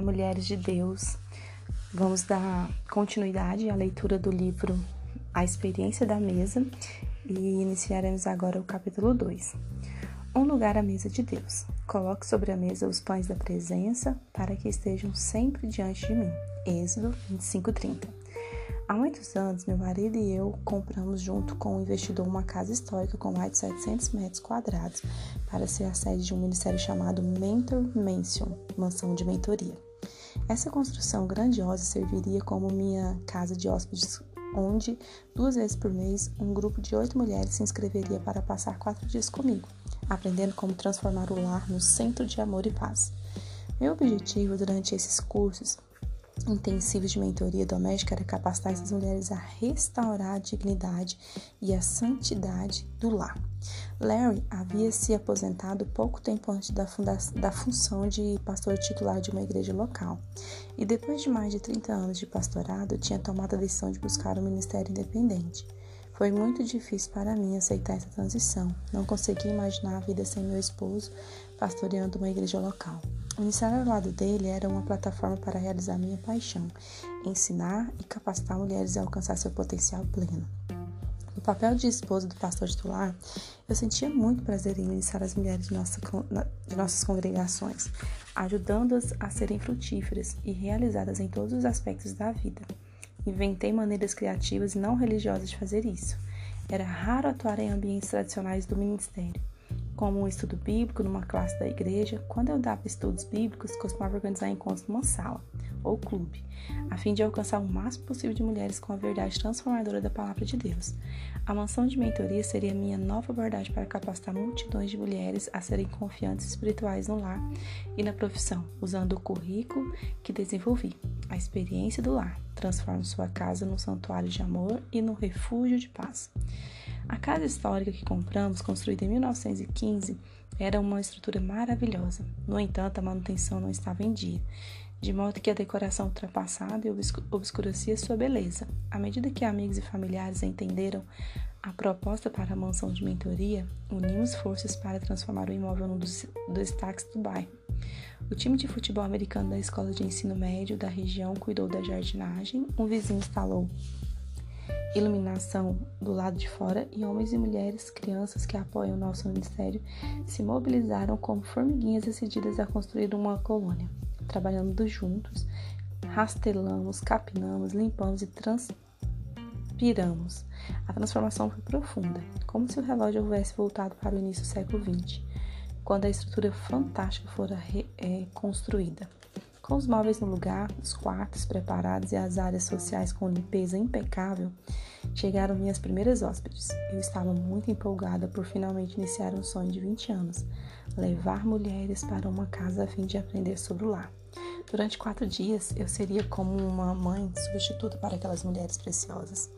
Mulheres de Deus. Vamos dar continuidade à leitura do livro A Experiência da Mesa e iniciaremos agora o capítulo 2. Um lugar à mesa de Deus. Coloque sobre a mesa os pães da presença para que estejam sempre diante de mim. Êxodo 25:30. Há muitos anos, meu marido e eu compramos junto com um investidor uma casa histórica com mais de 700 metros quadrados para ser a sede de um ministério chamado Mentor Mansion, mansão de mentoria. Essa construção grandiosa serviria como minha casa de hóspedes, onde, duas vezes por mês, um grupo de oito mulheres se inscreveria para passar quatro dias comigo, aprendendo como transformar o lar no centro de amor e paz. Meu objetivo durante esses cursos intensivos de mentoria doméstica era capacitar essas mulheres a restaurar a dignidade e a santidade do lar. Larry havia se aposentado pouco tempo antes da, da função de pastor titular de uma igreja local, e depois de mais de 30 anos de pastorado, tinha tomado a decisão de buscar um ministério independente. Foi muito difícil para mim aceitar essa transição. Não conseguia imaginar a vida sem meu esposo pastoreando uma igreja local. Iniciar ao lado dele era uma plataforma para realizar minha paixão, ensinar e capacitar mulheres a alcançar seu potencial pleno. No papel de esposa do pastor titular, eu sentia muito prazer em ministrar as mulheres de, nossa, de nossas congregações, ajudando-as a serem frutíferas e realizadas em todos os aspectos da vida. Inventei maneiras criativas e não religiosas de fazer isso. Era raro atuar em ambientes tradicionais do ministério como um estudo bíblico numa classe da igreja, quando eu dava estudos bíblicos, costumava organizar encontros numa sala ou clube, a fim de alcançar o máximo possível de mulheres com a verdade transformadora da palavra de Deus. A mansão de mentoria seria minha nova abordagem para capacitar multidões de mulheres a serem confiantes espirituais no lar e na profissão, usando o currículo que desenvolvi. A experiência do lar transforma sua casa num santuário de amor e num refúgio de paz. A casa histórica que compramos, construída em 1915, era uma estrutura maravilhosa. No entanto, a manutenção não estava em dia, de modo que a decoração ultrapassada obscurecia sua beleza. À medida que amigos e familiares entenderam a proposta para a mansão de mentoria, unimos forças para transformar o imóvel num dos destaques do bairro. O time de futebol americano da escola de ensino médio da região cuidou da jardinagem, um vizinho instalou iluminação do lado de fora e homens e mulheres, crianças que apoiam o nosso ministério, se mobilizaram como formiguinhas decididas a construir uma colônia. Trabalhando juntos, rastelamos, capinamos, limpamos e transpiramos. A transformação foi profunda, como se o relógio houvesse voltado para o início do século XX, quando a estrutura fantástica fora reconstruída. É, com os móveis no lugar, os quartos preparados e as áreas sociais com limpeza impecável, chegaram minhas primeiras hóspedes. Eu estava muito empolgada por finalmente iniciar um sonho de 20 anos: levar mulheres para uma casa a fim de aprender sobre o lar. Durante quatro dias, eu seria como uma mãe substituta para aquelas mulheres preciosas,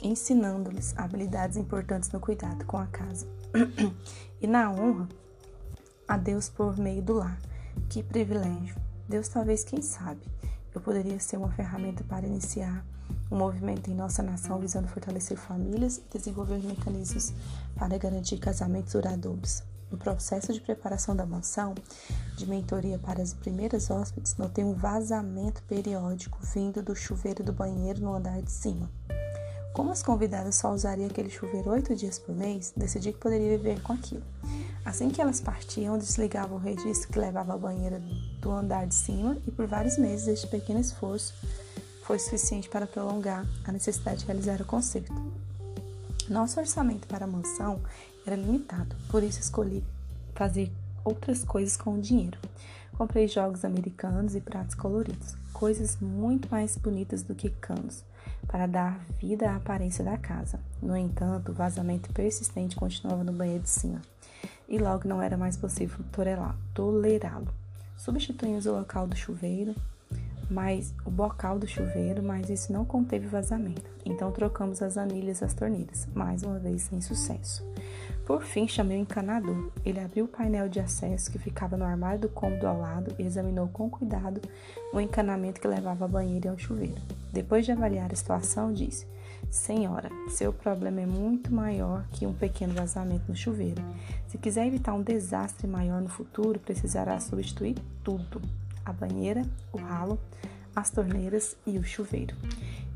ensinando-lhes habilidades importantes no cuidado com a casa e na honra a Deus por meio do lar. Que privilégio! Deus talvez, quem sabe, eu poderia ser uma ferramenta para iniciar um movimento em nossa nação visando fortalecer famílias e desenvolver mecanismos para garantir casamentos duradouros. No processo de preparação da mansão, de mentoria para as primeiras hóspedes, notei um vazamento periódico vindo do chuveiro do banheiro no andar de cima. Como as convidadas só usariam aquele chuveiro oito dias por mês, decidi que poderia viver com aquilo. Assim que elas partiam, desligava o registro que levava a banheira do andar de cima e por vários meses este pequeno esforço foi suficiente para prolongar a necessidade de realizar o concerto. Nosso orçamento para a mansão era limitado, por isso escolhi fazer outras coisas com o dinheiro. Comprei jogos americanos e pratos coloridos, coisas muito mais bonitas do que canos, para dar vida à aparência da casa. No entanto, o vazamento persistente continuava no banheiro de cima e logo não era mais possível tolerá-lo. Substituímos o local do chuveiro, mas o bocal do chuveiro, mas isso não conteve vazamento. Então trocamos as anilhas das torneiras, mais uma vez sem sucesso. Por fim, chamei o encanador. Ele abriu o painel de acesso que ficava no armário do cômodo ao lado e examinou com cuidado o encanamento que levava à banheira e ao chuveiro. Depois de avaliar a situação, disse: Senhora, seu problema é muito maior que um pequeno vazamento no chuveiro. Se quiser evitar um desastre maior no futuro, precisará substituir tudo. a banheira, o ralo, as torneiras e o chuveiro.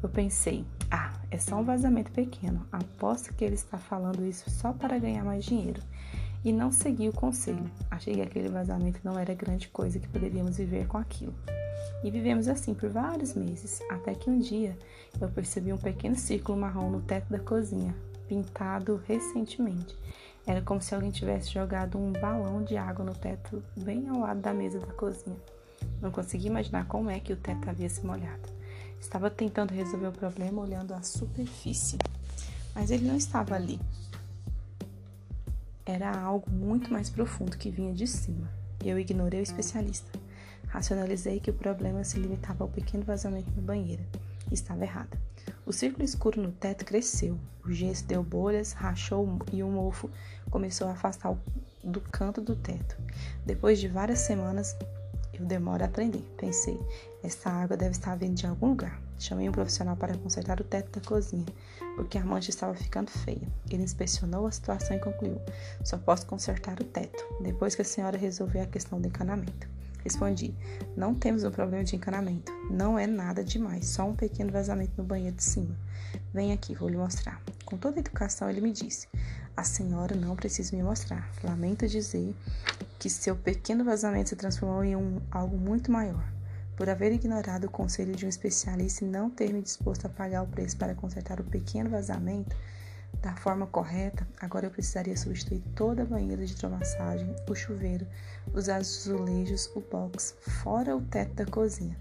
Eu pensei, ah, é só um vazamento pequeno. Aposto que ele está falando isso só para ganhar mais dinheiro. E não segui o conselho. Achei que aquele vazamento não era grande coisa que poderíamos viver com aquilo. E vivemos assim por vários meses, até que um dia eu percebi um pequeno círculo marrom no teto da cozinha, pintado recentemente. Era como se alguém tivesse jogado um balão de água no teto bem ao lado da mesa da cozinha. Não consegui imaginar como é que o teto havia se molhado. Estava tentando resolver o problema olhando a superfície, mas ele não estava ali. Era algo muito mais profundo que vinha de cima. Eu ignorei o especialista. Racionalizei que o problema se limitava ao pequeno vazamento na banheira. Estava errada. O círculo escuro no teto cresceu. O gesso deu bolhas, rachou e o mofo começou a afastar do canto do teto. Depois de várias semanas, eu demoro a aprender. Pensei, essa água deve estar vindo de algum lugar. Chamei um profissional para consertar o teto da cozinha, porque a mancha estava ficando feia. Ele inspecionou a situação e concluiu: só posso consertar o teto, depois que a senhora resolver a questão do encanamento. Respondi: Não temos um problema de encanamento. Não é nada demais, só um pequeno vazamento no banheiro de cima. Vem aqui, vou lhe mostrar. Com toda a educação, ele me disse: A senhora não precisa me mostrar. Lamento dizer que seu pequeno vazamento se transformou em um, algo muito maior. Por haver ignorado o conselho de um especialista e não ter me disposto a pagar o preço para consertar o pequeno vazamento, da forma correta, agora eu precisaria substituir toda a banheira de hidromassagem, o chuveiro, os azulejos, o box, fora o teto da cozinha.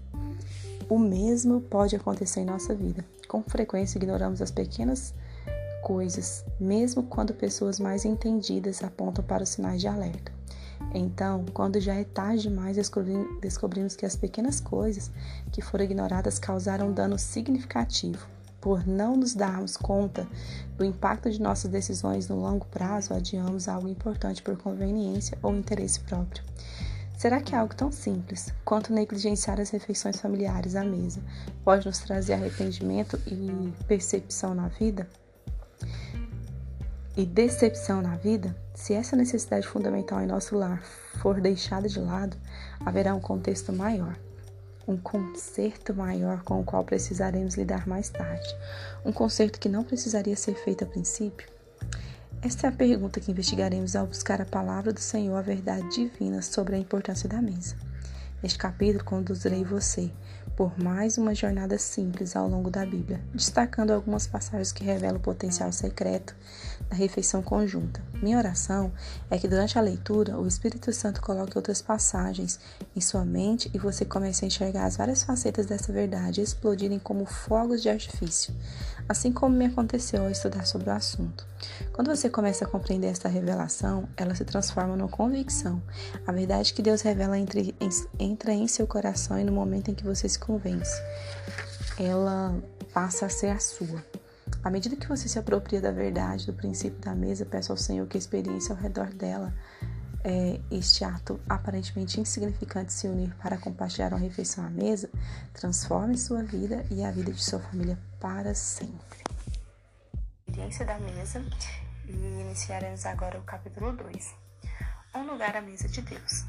O mesmo pode acontecer em nossa vida. Com frequência ignoramos as pequenas coisas, mesmo quando pessoas mais entendidas apontam para os sinais de alerta. Então, quando já é tarde demais, descobrimos que as pequenas coisas que foram ignoradas causaram dano significativo por não nos darmos conta do impacto de nossas decisões no longo prazo, adiamos algo importante por conveniência ou interesse próprio. Será que é algo tão simples quanto negligenciar as refeições familiares à mesa pode nos trazer arrependimento e percepção na vida? E decepção na vida? Se essa necessidade fundamental em nosso lar for deixada de lado, haverá um contexto maior um conserto maior com o qual precisaremos lidar mais tarde, um conserto que não precisaria ser feito a princípio? Esta é a pergunta que investigaremos ao buscar a palavra do Senhor, a verdade divina sobre a importância da mesa. Neste capítulo, conduzirei você por mais uma jornada simples ao longo da Bíblia, destacando algumas passagens que revelam o potencial secreto da refeição conjunta. Minha oração é que durante a leitura o Espírito Santo coloque outras passagens em sua mente e você comece a enxergar as várias facetas dessa verdade explodirem como fogos de artifício, assim como me aconteceu ao estudar sobre o assunto. Quando você começa a compreender esta revelação, ela se transforma numa convicção. A verdade que Deus revela entre, entra em seu coração e no momento em que você se convence, ela passa a ser a sua. À medida que você se apropria da verdade, do princípio da mesa, peço ao Senhor que a experiência ao redor dela, é, este ato aparentemente insignificante se unir para compartilhar uma refeição à mesa, transforme sua vida e a vida de sua família para sempre. Experiência da mesa e iniciaremos agora o capítulo 2. Um lugar à mesa de Deus.